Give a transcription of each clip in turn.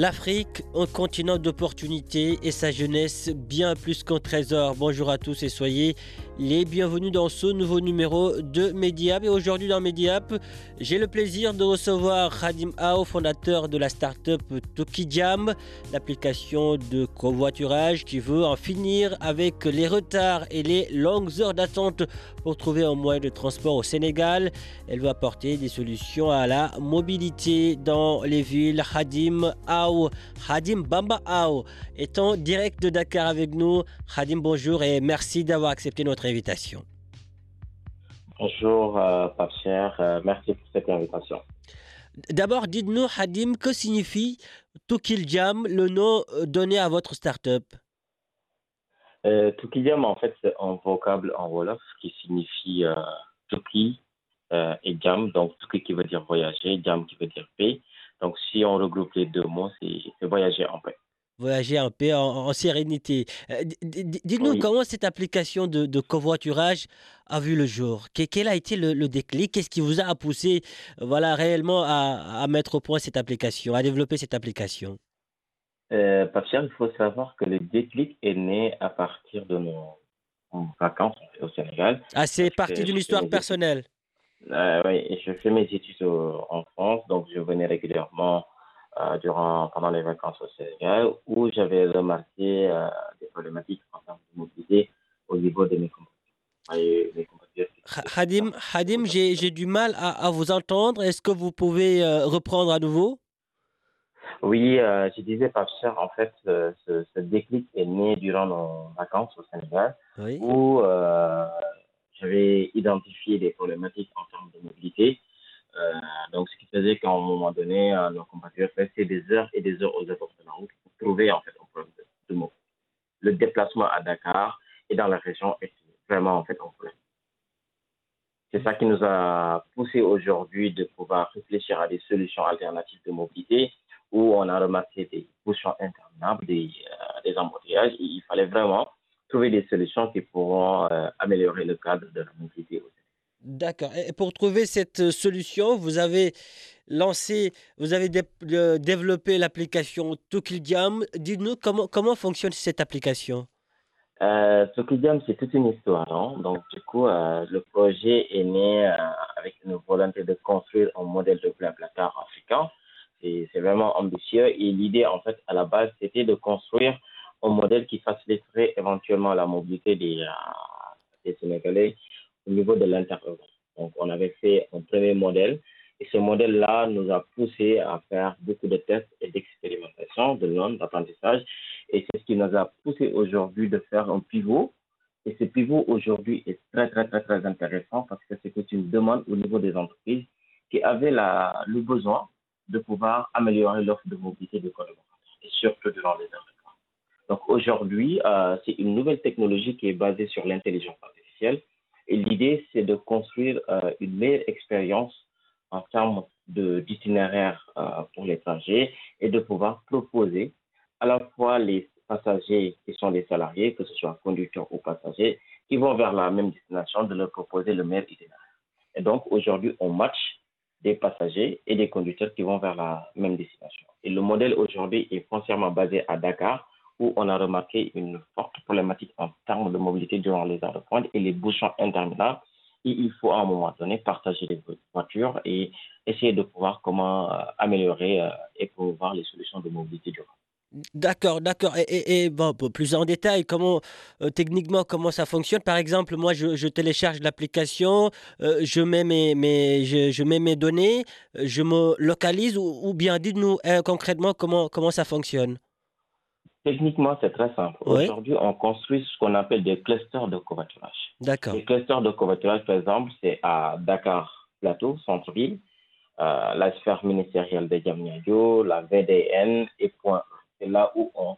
L'Afrique, un continent d'opportunités et sa jeunesse bien plus qu'un trésor. Bonjour à tous et soyez les bienvenus dans ce nouveau numéro de Mediap. Et aujourd'hui dans Mediap, j'ai le plaisir de recevoir Khadim Ao, fondateur de la start-up Tokijam, l'application de covoiturage qui veut en finir avec les retards et les longues heures d'attente pour trouver un moyen de transport au Sénégal. Elle veut apporter des solutions à la mobilité dans les villes. Khadim Ao, Khadim Bamba Ao en direct de Dakar avec nous. Khadim, bonjour et merci d'avoir accepté notre invitation. Bonjour, euh, Pape Cher. Euh, merci pour cette invitation. D'abord, dites-nous, Hadim, que signifie Tukiljam, le nom euh, donné à votre start-up? Euh, Tukidiam, en fait, c'est un vocable en Wolof qui signifie euh, Tuki euh, et Jam. Donc, Tuki qui veut dire voyager, Jam qui veut dire paix. Donc, si on regroupe les deux mots, c'est c'est voyager en paix. Voyager en paix, en, en sérénité. Euh, Dites-nous Oui. comment cette application de, de covoiturage a vu le jour? Que- quel a été le, le déclic? Qu'est-ce qui vous a poussé euh, voilà, réellement à, à mettre au point cette application, à développer cette application? Euh, il faut savoir que le déclic est né à partir de nos vacances au Sénégal. Ah, c'est parti d'une histoire personnelle? Euh, oui, je fais mes études au- en France, donc je venais régulièrement euh, durant, pendant les vacances au Sénégal, où j'avais remarqué euh, des problématiques en termes de mobilité au niveau de mes compatriotes. Khadim, Khadim j'ai j'ai du mal à, à vous entendre. Est-ce que vous pouvez euh, reprendre à nouveau? Oui, euh, je disais, Pape Cher, en fait, ce, ce- ce déclic est né durant nos vacances au Sénégal, Oui. où euh, j'avais identifié des problématiques en termes de mobilité. Euh, donc, ce qui faisait qu'à un moment donné, euh, nos compatriotes restaient des heures et des heures aux abords de la route pour trouver en fait un problème de, de mobilité. Le déplacement à Dakar et dans la région est vraiment en fait un problème. C'est ça qui nous a poussé aujourd'hui de pouvoir réfléchir à des solutions alternatives de mobilité où on a remarqué des bouchons interminables, des, euh, embouteillages. Il fallait vraiment trouver des solutions qui pourront améliorer le cadre de la mobilité. D'accord. Et pour trouver cette euh, solution, vous avez lancé, vous avez dé- développé l'application Tokildiam. Dites-nous comment, comment fonctionne cette application? Euh, c'est toute une histoire. hein. Donc, du coup, euh, le projet est né euh, avec une volonté de construire un modèle de blablacar africain. C'est vraiment ambitieux. Et l'idée, en fait, à la base, c'était de construire un modèle qui faciliterait éventuellement la mobilité des Sénégalais au niveau de l'interurbain. Donc, on avait fait un premier modèle. Et ce modèle-là nous a poussé à faire beaucoup de tests et d'expérimentation, de zones d'apprentissage. Et c'est ce qui nous a poussé aujourd'hui de faire un pivot. Et ce pivot aujourd'hui est très, très, très, très intéressant parce que c'était une demande au niveau des entreprises qui avaient la, le besoin de pouvoir améliorer l'offre de mobilité de collaborateurs et surtout durant les heures de. Donc aujourd'hui, euh, c'est une nouvelle technologie qui est basée sur l'intelligence artificielle. Et l'idée, c'est de construire euh, une meilleure expérience en termes d'itinéraire euh, pour les et de pouvoir proposer à la fois les passagers qui sont des salariés, que ce soit conducteurs ou passagers, qui vont vers la même destination, de leur proposer le meilleur itinéraire. Et donc aujourd'hui, on match des passagers et des conducteurs qui vont vers la même destination. Et le modèle aujourd'hui est foncièrement basé à Dakar, où on a remarqué une forte problématique en termes de mobilité durant les heures de pointe et les bouchons interminables. Et il faut à un moment donné partager les voitures et essayer de pouvoir comment euh, améliorer euh, et promouvoir les solutions de mobilité durable. D'accord, d'accord. Et, et- et, bon, plus en détail, comment euh, techniquement comment ça fonctionne? Par exemple, moi je, télécharge l'application, je mets mes, mes je, mets mes données, je me localise ou, bien dites-nous concrètement comment comment ça fonctionne? Techniquement, c'est très simple. Oui, Aujourd'hui, on construit ce qu'on appelle des clusters de covoiturage. d'accord, Les clusters de covoiturage, par exemple, c'est à Dakar Plateau, centre-ville, euh, la sphère ministérielle de Diamniadio, la VDN et Point E. C'est là où on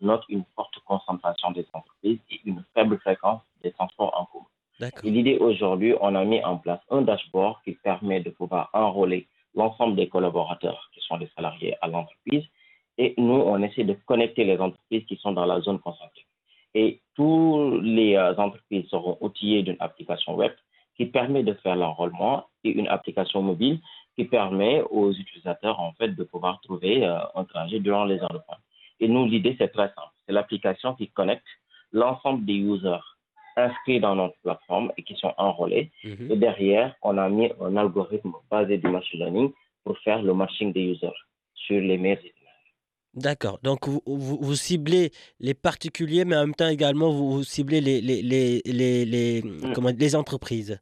note une forte concentration des entreprises et une faible fréquence des transports en commun. d'accord. Et l'idée aujourd'hui, on a mis en place un dashboard qui permet de pouvoir enrôler l'ensemble des collaborateurs qui sont les salariés à l'entreprise. Et nous, on essaie de connecter les entreprises qui sont dans la zone concentrée. Et toutes les euh, entreprises seront outillées d'une application web qui permet de faire l'enrôlement et une application mobile qui permet aux utilisateurs en fait de pouvoir trouver euh, un trajet durant les heures de pointe. Et nous, l'idée, c'est très simple. C'est l'application qui connecte l'ensemble des users inscrits dans notre plateforme et qui sont enrôlés. Mhm. Et derrière, on a mis un algorithme basé du machine learning pour faire le matching des users sur les meilleurs itinéraires. D'accord. Donc vous, vous, vous ciblez les particuliers, mais en même temps également vous, vous ciblez les les les les, les, Mm. comment les entreprises.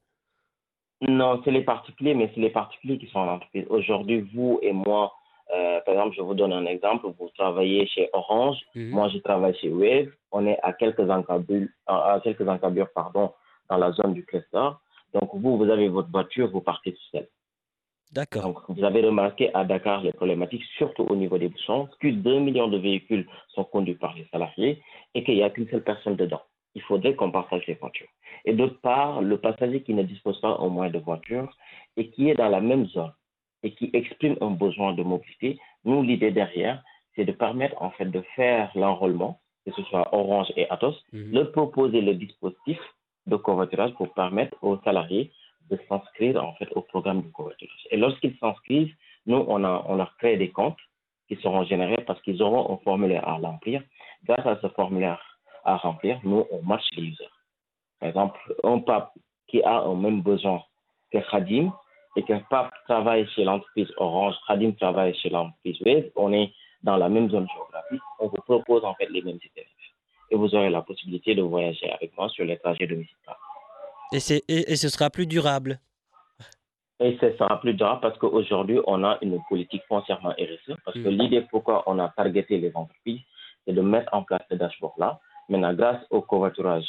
Non, c'est les particuliers, mais c'est les particuliers qui sont en entreprise. Aujourd'hui, vous et moi, euh, par exemple, je vous donne un exemple. Vous travaillez chez Orange, Mhm. moi je travaille chez Wave. On est à quelques encablures, à à quelques encablures, pardon, dans la zone du cluster. Donc vous, vous avez votre voiture, vous partez tout seul. D'accord. Donc, vous avez remarqué à Dakar les problématiques, surtout au niveau des bouchons. Plus de 2 millions de véhicules sont conduits par les salariés et qu'il n'y a qu'une seule personne dedans. Il faudrait qu'on partage les voitures. Et d'autre part, le passager qui ne dispose pas au moins de voiture et qui est dans la même zone et qui exprime un besoin de mobilité, nous, l'idée derrière, c'est de permettre en fait de faire l'enrôlement, que ce soit Orange et Atos, Mhm. de proposer le dispositif de covoiturage pour permettre aux salariés de s'inscrire en fait au programme de covoiturage. Et lorsqu'ils s'inscrivent, nous, on, a, on leur crée des comptes qui seront générés parce qu'ils auront un formulaire à remplir. Grâce à ce formulaire à remplir, nous, on marche les users. Par exemple, un pape qui a un même besoin que Khadim et qu'un pape travaille chez l'entreprise Orange, Khadim travaille chez l'entreprise Wave, on est dans la même zone géographique, on vous propose en fait les mêmes itinéraires. Et vous aurez la possibilité de voyager avec moi sur les trajets domicile. Et c'est et, et ce sera plus durable. Et ce sera plus durable parce qu'aujourd'hui, on a une politique foncièrement RSE. Parce que Mm. l'idée pourquoi on a targeté les entreprises, c'est de mettre en place ce dashboard-là. Maintenant, grâce au covoiturage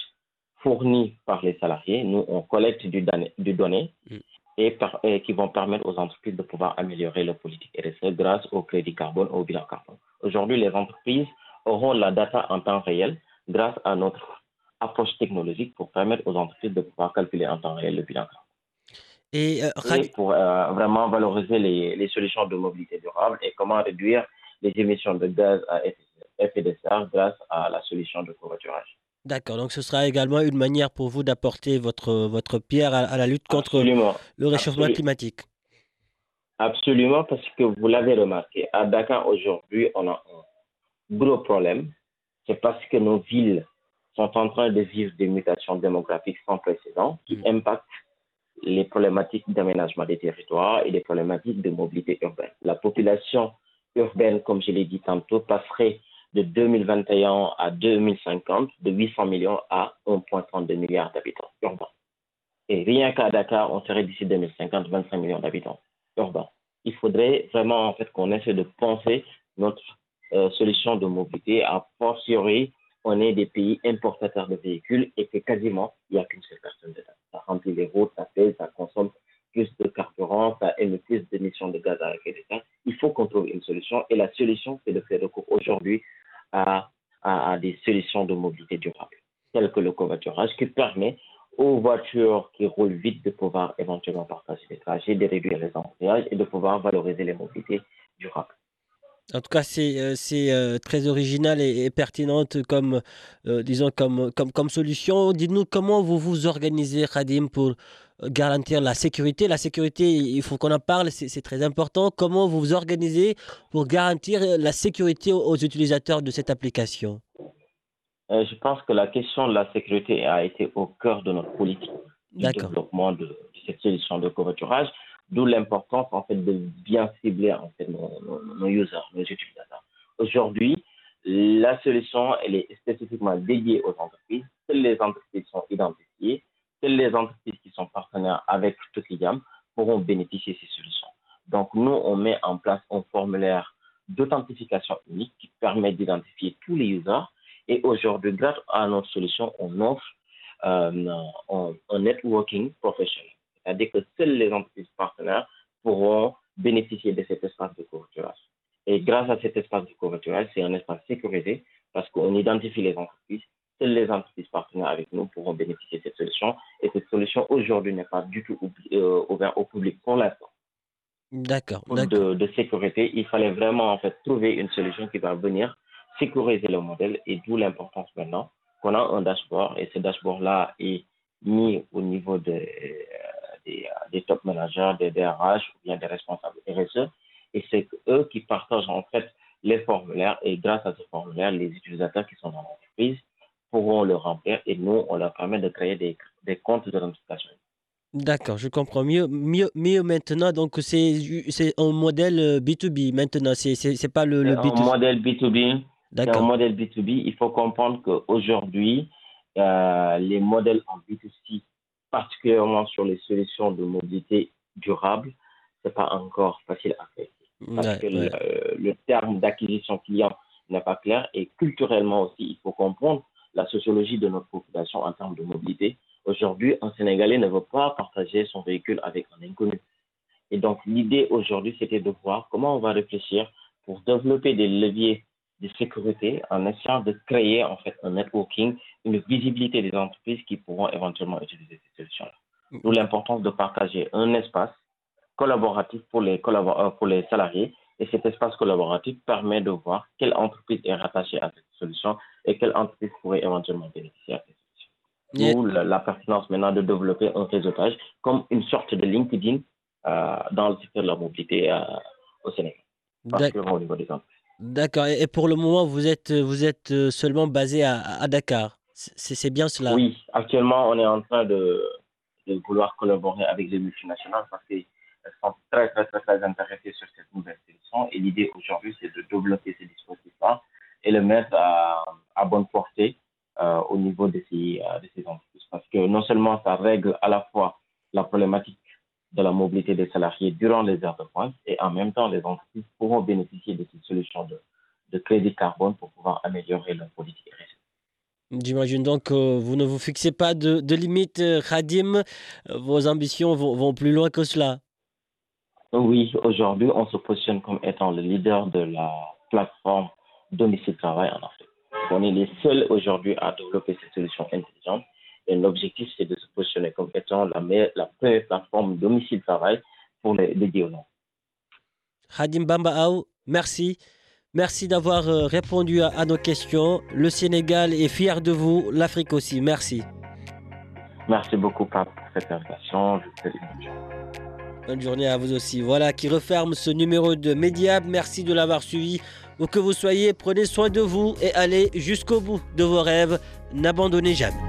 fourni par les salariés, nous, on collecte du, donné- du Mm. et, par- et qui vont permettre aux entreprises de pouvoir améliorer leur politique RSE grâce au crédit carbone, au bilan carbone. Aujourd'hui, les entreprises auront la data en temps réel grâce à notre approche technologique pour permettre aux entreprises de pouvoir calculer en temps réel le bilan carbone Et euh, et pour euh, vraiment valoriser les, les solutions de mobilité durable et comment réduire les émissions de gaz à effet de serre grâce à la solution de covoiturage. d'accord. Donc ce sera également une manière pour vous d'apporter votre votre pierre à, à la lutte contre Absolument, le réchauffement climatique. absolument, parce que vous l'avez remarqué, à Dakar aujourd'hui, on a un gros problème. C'est parce que nos villes sont en train de vivre des mutations démographiques sans précédent qui Mm. impactent les problématiques d'aménagement des territoires et des problématiques de mobilité urbaine. La population urbaine, comme je l'ai dit tantôt, passerait de 2021 à 2050 de 800 millions à 1,32 milliards d'habitants urbains. Et rien qu'à Dakar, on serait d'ici 2050 25 millions d'habitants urbains. Il faudrait vraiment en fait qu'on essaie de penser notre euh, solution de mobilité. A fortiori, on est des pays importateurs de véhicules et que quasiment il n'y a qu'une seule personne dedans. Ça remplit les routes, ça pèse, ça consomme plus de carburant, ça émet plus d'émissions de gaz à effet de serre. Il faut qu'on trouve une solution et la solution, c'est de faire recours aujourd'hui à, à, à des solutions de mobilité durable, telles que le covoiturage, qui permet aux voitures qui roulent vite de pouvoir éventuellement partager les trajets, de réduire les embouteillages et de pouvoir valoriser les mobilités durables. En tout cas, c'est euh, euh, très original et, et pertinente comme euh, disons comme comme comme solution. Dites-nous comment vous vous organisez, Khadim, pour garantir la sécurité. La sécurité, il faut qu'on en parle, c'est très important. Comment vous vous organisez pour garantir la sécurité aux, utilisateurs de cette application? Euh, je pense que la question de la sécurité a été au cœur de notre politique du développement de, de cette solution de covoiturage, d'où l'importance en fait de bien cibler en fait nos, users, nos utilisateurs. Aujourd'hui, la solution, elle est spécifiquement dédiée aux entreprises. Seules les entreprises sont identifiées. Seules les entreprises qui sont partenaires avec Tokigam pourront bénéficier de ces solutions. Donc, nous, on met en place un formulaire d'authentification unique qui permet d'identifier tous les users. Et aujourd'hui, grâce à notre solution, on offre euh, un, networking professionnel. C'est-à-dire que seules les entreprises partenaires pourront bénéficier de cet espace de covoiturage. Et grâce à cet espace de covoiturage, c'est un espace sécurisé parce qu'on identifie les entreprises. Seules les entreprises partenaires avec nous pourront bénéficier de cette solution. Et cette solution, aujourd'hui, n'est pas du tout euh, ouverte au public pour l'instant. D'accord. De, de, sécurité, il fallait vraiment en fait trouver une solution qui va venir sécuriser le modèle et d'où l'importance maintenant qu'on a un dashboard et ce dashboard-là est mis au niveau de, des, des, top managers, des DRH ou bien des responsables RSE et c'est eux qui partagent en fait les formulaires et grâce à ces formulaires, les utilisateurs qui sont dans l'entreprise pourront le remplir et nous, on leur permet de créer des, des comptes de notification. D'accord, je comprends mieux, mieux, mieux maintenant. Donc, c'est un modèle B2B euh, maintenant, c'est pas le, le B2C. Un modèle B2B. C'est un modèle B2B. Il faut comprendre qu'aujourd'hui, euh, les modèles en B2C, particulièrement sur les solutions de mobilité durable, c'est pas encore facile à faire. Parce que Le, le, terme d'acquisition client n'est pas clair et culturellement aussi, il faut comprendre la sociologie de notre population en termes de mobilité Aujourd'hui, un Sénégalais ne veut pas partager son véhicule avec un inconnu. Et donc, l'idée aujourd'hui, c'était de voir comment on va réfléchir pour développer des leviers de sécurité en essayant de créer en fait un networking, une visibilité des entreprises qui pourront éventuellement utiliser ces solutions-là. Mm. D'où l'importance de partager un espace collaboratif pour les, euh, pour les salariés. Et cet espace collaboratif permet de voir quelle entreprise est rattachée à cette solution et quelle entreprise pourrait éventuellement bénéficier à cette ou la, pertinence maintenant de développer un réseautage comme une sorte de LinkedIn euh, dans le secteur de la mobilité euh, au Sénégal, particulièrement au niveau des entreprises. D'accord. Et pour le moment, vous êtes, vous êtes euh, seulement basé à, Dakar. C'est bien cela? Oui, actuellement, on est en train de, de vouloir collaborer avec les multinationales parce qu'elles sont très, très, très, très intéressées sur cette nouvelle solution. Et l'idée aujourd'hui, c'est de développer ces dispositifs-là et le mettre à, à bonne portée euh, au niveau de ces, de ces entreprises. Parce que non seulement ça règle à la fois la problématique de la mobilité des salariés durant les heures de pointe et en même temps, les entreprises pourront bénéficier de ces solutions de, de crédit carbone pour pouvoir améliorer leur politique J'imagine donc que vous ne vous fixez pas de, de limite, Khadim. Vos ambitions vont, vont, plus loin que cela. Oui, aujourd'hui, on se positionne comme étant le leader de la plateforme domicile travail en Afrique. On est les seuls aujourd'hui à développer ces solutions intelligentes. Et l'objectif, c'est de se positionner comme étant la, meilleure, la première plateforme domicile travail pour les, les Hadim Bambaou, merci. Merci d'avoir euh, répondu à, nos questions. Le Sénégal est fier de vous, l'Afrique aussi. Merci. Merci beaucoup, Pape, pour cette invitation. Je vous Bonne journée à vous aussi. Voilà qui referme ce numéro de Mediab. Merci de l'avoir suivi. Où que vous soyez, prenez soin de vous et allez jusqu'au bout de vos rêves. N'abandonnez jamais.